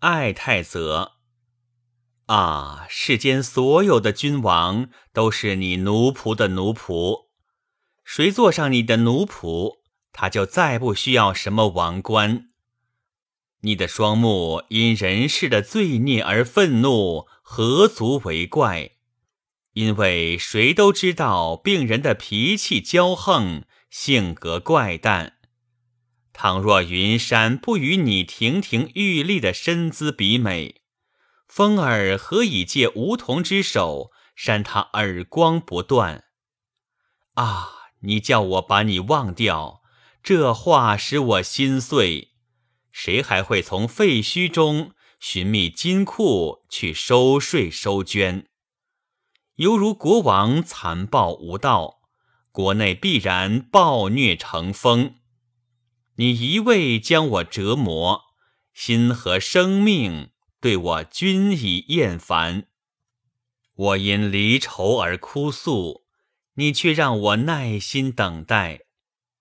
爱太则。啊，世间所有的君王都是你奴仆的奴仆，谁坐上你的奴仆，他就再不需要什么王冠。你的双目因人世的罪孽而愤怒，何足为怪？因为谁都知道病人的脾气骄横，性格怪诞。倘若云山不与你亭亭玉立的身姿比美，风儿何以借梧桐之手扇他耳光不断？啊！你叫我把你忘掉，这话使我心碎。谁还会从废墟中寻觅金库去收税收捐？犹如国王残暴无道，国内必然暴虐成风。你一味将我折磨，心和生命对我均已厌烦。我因离愁而哭诉，你却让我耐心等待。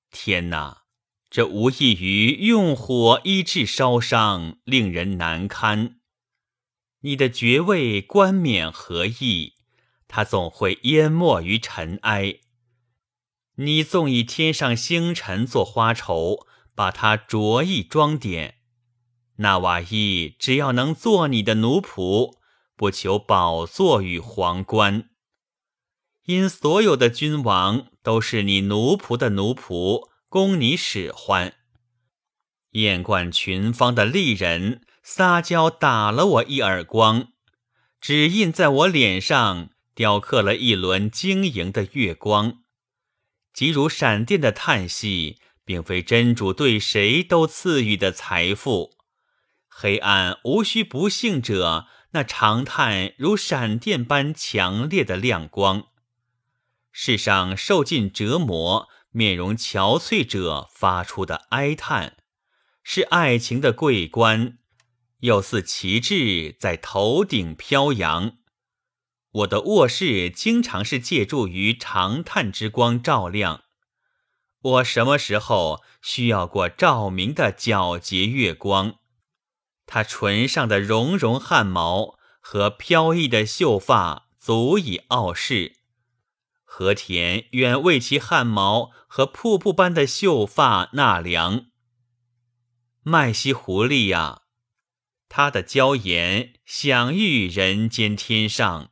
天哪！这无异于用火医治烧伤，令人难堪。你的爵位冠冕何意？它总会淹没于尘埃。你纵以天上星辰做花绸，把它着意装点。那瓦伊只要能做你的奴仆，不求宝座与皇冠。因所有的君王都是你奴仆的奴仆。供你使唤，艳冠群芳的丽人撒娇打了我一耳光，指印在我脸上雕刻了一轮晶莹的月光，即如闪电的叹息，并非真主对谁都赐予的财富。黑暗无需不幸者，那长叹如闪电般强烈的亮光。世上受尽折磨。面容憔悴者发出的哀叹，是爱情的桂冠，又似旗帜在头顶飘扬。我的卧室经常是借助于长叹之光照亮。我什么时候需要过照明的皎洁月光？他唇上的绒绒汗毛和飘逸的秀发足以傲视。和田远为其汗毛和瀑布般的秀发纳凉。麦西狐狸呀，他的娇颜享誉人间天上，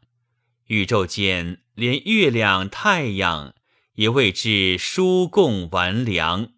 宇宙间连月亮太阳也为之书供完粮。